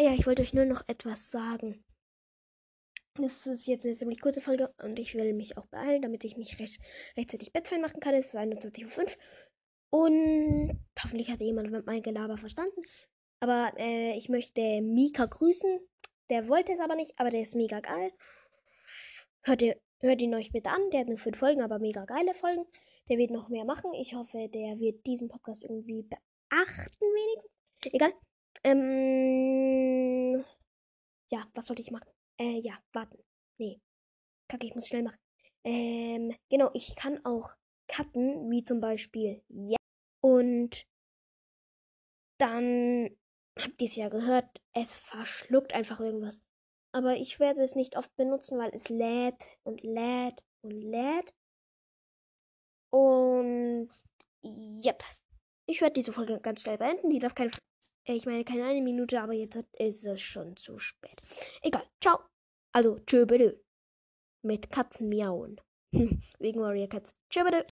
Ah ja, ich wollte euch nur noch etwas sagen. Das ist jetzt eine ziemlich kurze Folge und ich will mich auch beeilen, damit ich mich recht, rechtzeitig Bettfan machen kann. Es ist 21.05 Uhr. Und hoffentlich hat jemand mein Gelaber verstanden. Aber äh, ich möchte Mika grüßen. Der wollte es aber nicht, aber der ist mega geil. Hört, ihr, hört ihn euch bitte an. Der hat nur fünf Folgen, aber mega geile Folgen. Der wird noch mehr machen. Ich hoffe, der wird diesen Podcast irgendwie beachten, wenigstens. Egal. Ähm, ja, was sollte ich machen? Äh, ja, warten. Nee. Kacke, ich muss schnell machen. Ähm, genau, ich kann auch cutten, wie zum Beispiel ja. Und dann habt ihr es ja gehört, es verschluckt einfach irgendwas. Aber ich werde es nicht oft benutzen, weil es lädt und lädt und lädt. Und yep. Ich werde diese Folge ganz schnell beenden. Die darf keine. Äh, ich meine, keine eine Minute, aber jetzt ist es schon zu spät. Egal. Ciao. Also, tschö. Mit Katzen miauen. Wegen Warrior Cats. Tschö.